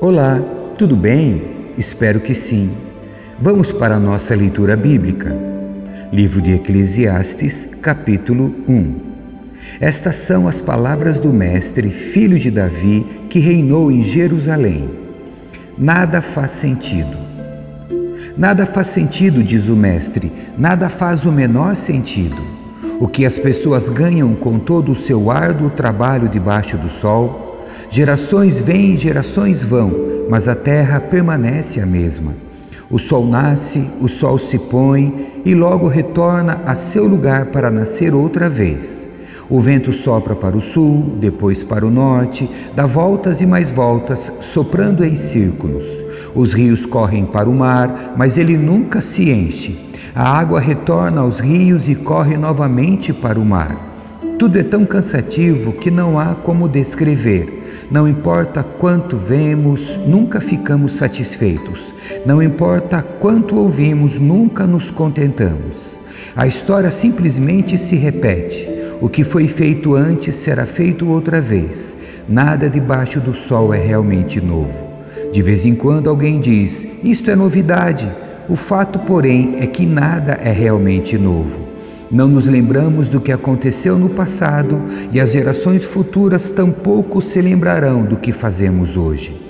Olá, tudo bem? Espero que sim. Vamos para a nossa leitura bíblica. Livro de Eclesiastes, capítulo 1. Estas são as palavras do Mestre, filho de Davi, que reinou em Jerusalém. Nada faz sentido. Nada faz sentido, diz o Mestre, nada faz o menor sentido. O que as pessoas ganham com todo o seu árduo trabalho debaixo do sol Gerações vêm, gerações vão, mas a terra permanece a mesma. O sol nasce, o sol se põe e logo retorna a seu lugar para nascer outra vez. O vento sopra para o sul, depois para o norte, dá voltas e mais voltas, soprando em círculos. Os rios correm para o mar, mas ele nunca se enche. A água retorna aos rios e corre novamente para o mar. Tudo é tão cansativo que não há como descrever. Não importa quanto vemos, nunca ficamos satisfeitos. Não importa quanto ouvimos, nunca nos contentamos. A história simplesmente se repete. O que foi feito antes será feito outra vez. Nada debaixo do sol é realmente novo. De vez em quando alguém diz: Isto é novidade. O fato, porém, é que nada é realmente novo. Não nos lembramos do que aconteceu no passado e as gerações futuras tampouco se lembrarão do que fazemos hoje.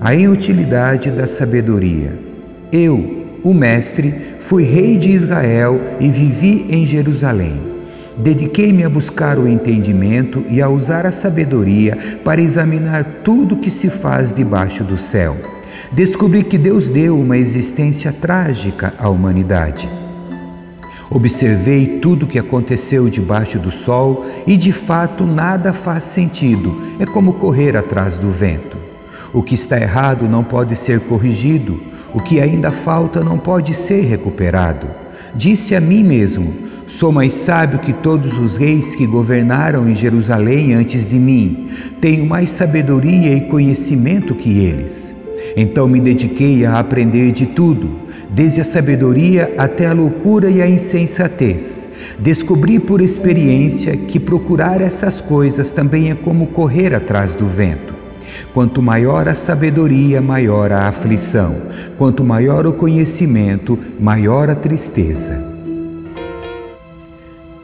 A inutilidade da sabedoria. Eu, o Mestre, fui rei de Israel e vivi em Jerusalém. Dediquei-me a buscar o entendimento e a usar a sabedoria para examinar tudo que se faz debaixo do céu. Descobri que Deus deu uma existência trágica à humanidade. Observei tudo o que aconteceu debaixo do sol e de fato nada faz sentido, é como correr atrás do vento. O que está errado não pode ser corrigido, o que ainda falta não pode ser recuperado. Disse a mim mesmo: Sou mais sábio que todos os reis que governaram em Jerusalém antes de mim. Tenho mais sabedoria e conhecimento que eles. Então me dediquei a aprender de tudo, desde a sabedoria até a loucura e a insensatez. Descobri por experiência que procurar essas coisas também é como correr atrás do vento. Quanto maior a sabedoria, maior a aflição. Quanto maior o conhecimento, maior a tristeza.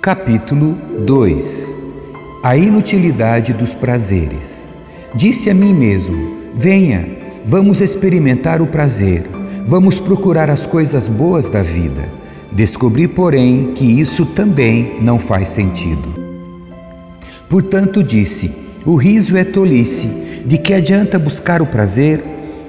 Capítulo 2 A inutilidade dos prazeres. Disse a mim mesmo: Venha, Vamos experimentar o prazer, vamos procurar as coisas boas da vida. Descobri, porém, que isso também não faz sentido. Portanto, disse: o riso é tolice, de que adianta buscar o prazer?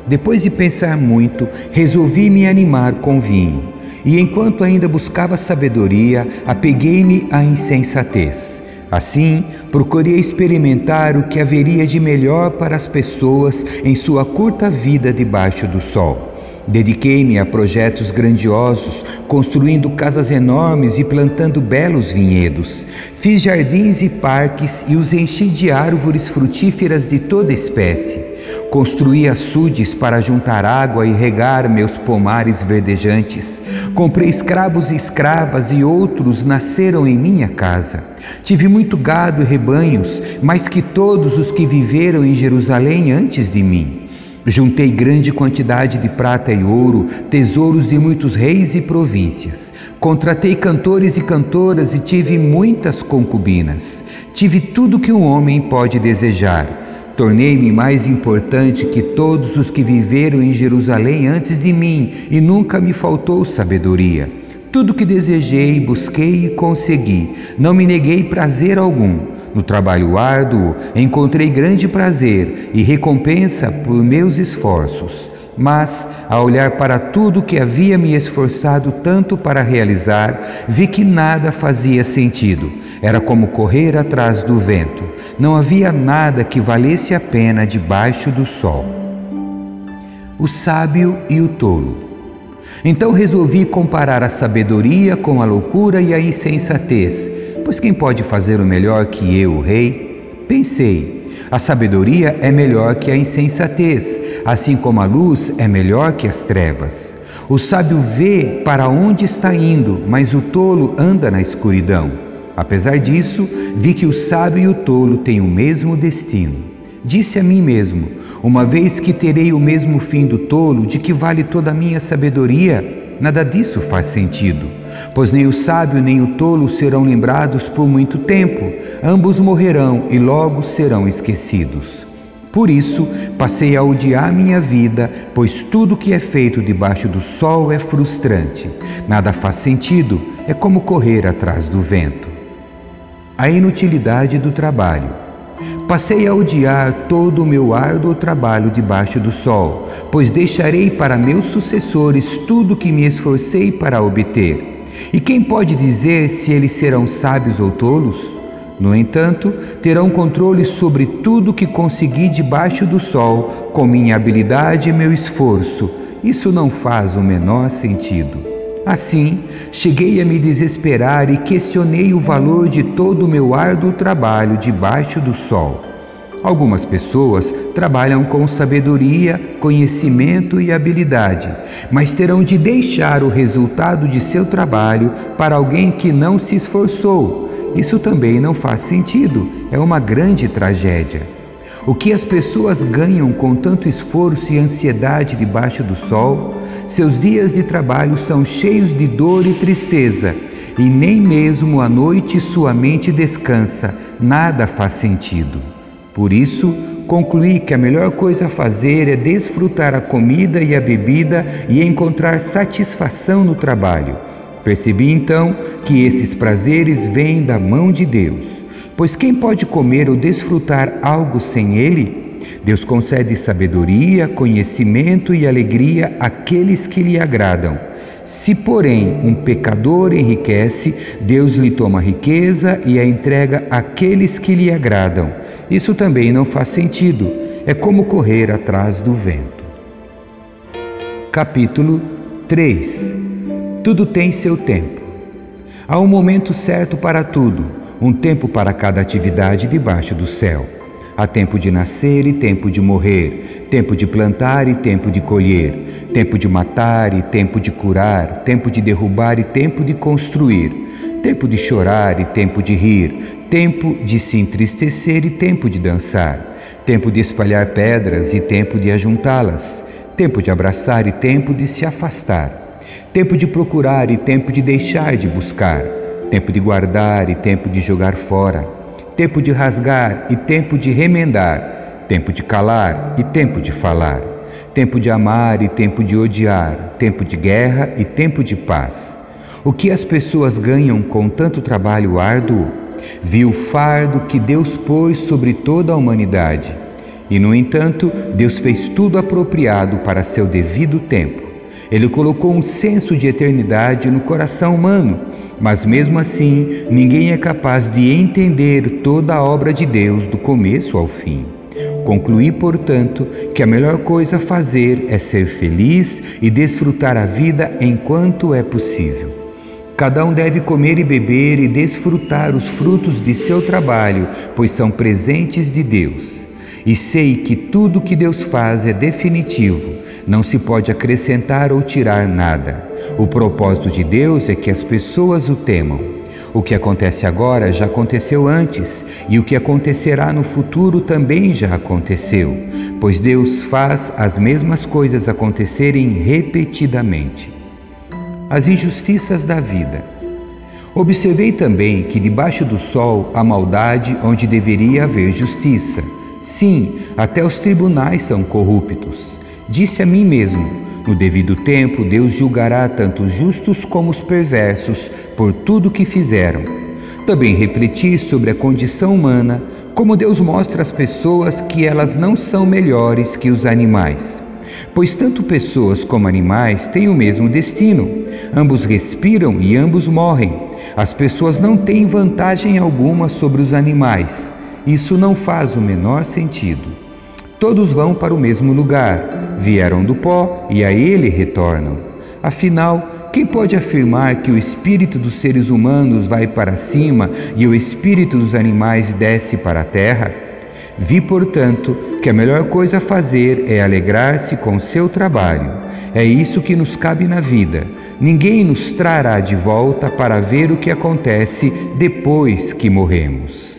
Depois de pensar muito, resolvi me animar com vinho. E enquanto ainda buscava sabedoria, apeguei-me à insensatez. Assim, procurei experimentar o que haveria de melhor para as pessoas em sua curta vida debaixo do sol. Dediquei-me a projetos grandiosos, construindo casas enormes e plantando belos vinhedos. Fiz jardins e parques e os enchi de árvores frutíferas de toda espécie. Construí açudes para juntar água e regar meus pomares verdejantes. Comprei escravos e escravas e outros nasceram em minha casa. Tive muito gado e rebanhos, mais que todos os que viveram em Jerusalém antes de mim. Juntei grande quantidade de prata e ouro, tesouros de muitos reis e províncias. Contratei cantores e cantoras e tive muitas concubinas. Tive tudo que um homem pode desejar. Tornei-me mais importante que todos os que viveram em Jerusalém antes de mim, e nunca me faltou sabedoria. Tudo que desejei, busquei e consegui. Não me neguei prazer algum. No trabalho árduo, encontrei grande prazer e recompensa por meus esforços. Mas, ao olhar para tudo que havia me esforçado tanto para realizar, vi que nada fazia sentido. Era como correr atrás do vento. Não havia nada que valesse a pena debaixo do sol. O sábio e o tolo. Então resolvi comparar a sabedoria com a loucura e a insensatez, pois quem pode fazer o melhor que eu, rei? Pensei, A sabedoria é melhor que a insensatez, assim como a luz é melhor que as trevas. O sábio vê para onde está indo, mas o tolo anda na escuridão. Apesar disso, vi que o sábio e o tolo têm o mesmo destino. Disse a mim mesmo: Uma vez que terei o mesmo fim do tolo, de que vale toda a minha sabedoria? Nada disso faz sentido, pois nem o sábio nem o tolo serão lembrados por muito tempo, ambos morrerão e logo serão esquecidos. Por isso, passei a odiar minha vida, pois tudo que é feito debaixo do sol é frustrante. Nada faz sentido, é como correr atrás do vento. A inutilidade do trabalho. Passei a odiar todo o meu árduo trabalho debaixo do sol, pois deixarei para meus sucessores tudo que me esforcei para obter. E quem pode dizer se eles serão sábios ou tolos? No entanto, terão controle sobre tudo que consegui debaixo do sol, com minha habilidade e meu esforço. Isso não faz o menor sentido. Assim, cheguei a me desesperar e questionei o valor de todo o meu árduo trabalho debaixo do sol. Algumas pessoas trabalham com sabedoria, conhecimento e habilidade, mas terão de deixar o resultado de seu trabalho para alguém que não se esforçou isso também não faz sentido, é uma grande tragédia. O que as pessoas ganham com tanto esforço e ansiedade debaixo do sol? Seus dias de trabalho são cheios de dor e tristeza, e nem mesmo à noite sua mente descansa, nada faz sentido. Por isso, concluí que a melhor coisa a fazer é desfrutar a comida e a bebida e encontrar satisfação no trabalho. Percebi então que esses prazeres vêm da mão de Deus, pois quem pode comer ou desfrutar algo sem Ele? Deus concede sabedoria, conhecimento e alegria àqueles que lhe agradam. Se, porém, um pecador enriquece, Deus lhe toma a riqueza e a entrega àqueles que lhe agradam. Isso também não faz sentido, é como correr atrás do vento. Capítulo 3 tudo tem seu tempo. Há um momento certo para tudo, um tempo para cada atividade debaixo do céu. Há tempo de nascer e tempo de morrer, tempo de plantar e tempo de colher, tempo de matar e tempo de curar, tempo de derrubar e tempo de construir, tempo de chorar e tempo de rir, tempo de se entristecer e tempo de dançar, tempo de espalhar pedras e tempo de ajuntá-las, tempo de abraçar e tempo de se afastar tempo de procurar e tempo de deixar de buscar, tempo de guardar e tempo de jogar fora, tempo de rasgar e tempo de remendar, tempo de calar e tempo de falar, tempo de amar e tempo de odiar, tempo de guerra e tempo de paz. O que as pessoas ganham com tanto trabalho árduo? Vi o fardo que Deus pôs sobre toda a humanidade. E, no entanto, Deus fez tudo apropriado para seu devido tempo. Ele colocou um senso de eternidade no coração humano, mas mesmo assim, ninguém é capaz de entender toda a obra de Deus do começo ao fim. Concluí, portanto, que a melhor coisa a fazer é ser feliz e desfrutar a vida enquanto é possível. Cada um deve comer e beber e desfrutar os frutos de seu trabalho, pois são presentes de Deus. E sei que tudo que Deus faz é definitivo, não se pode acrescentar ou tirar nada. O propósito de Deus é que as pessoas o temam. O que acontece agora já aconteceu antes, e o que acontecerá no futuro também já aconteceu, pois Deus faz as mesmas coisas acontecerem repetidamente. As injustiças da vida. Observei também que debaixo do sol há maldade onde deveria haver justiça. Sim, até os tribunais são corruptos. Disse a mim mesmo: no devido tempo, Deus julgará tanto os justos como os perversos por tudo que fizeram. Também refleti sobre a condição humana, como Deus mostra às pessoas que elas não são melhores que os animais. Pois tanto pessoas como animais têm o mesmo destino. Ambos respiram e ambos morrem. As pessoas não têm vantagem alguma sobre os animais. Isso não faz o menor sentido. Todos vão para o mesmo lugar, vieram do pó e a ele retornam. Afinal, quem pode afirmar que o espírito dos seres humanos vai para cima e o espírito dos animais desce para a terra? Vi, portanto, que a melhor coisa a fazer é alegrar-se com o seu trabalho. É isso que nos cabe na vida. Ninguém nos trará de volta para ver o que acontece depois que morremos.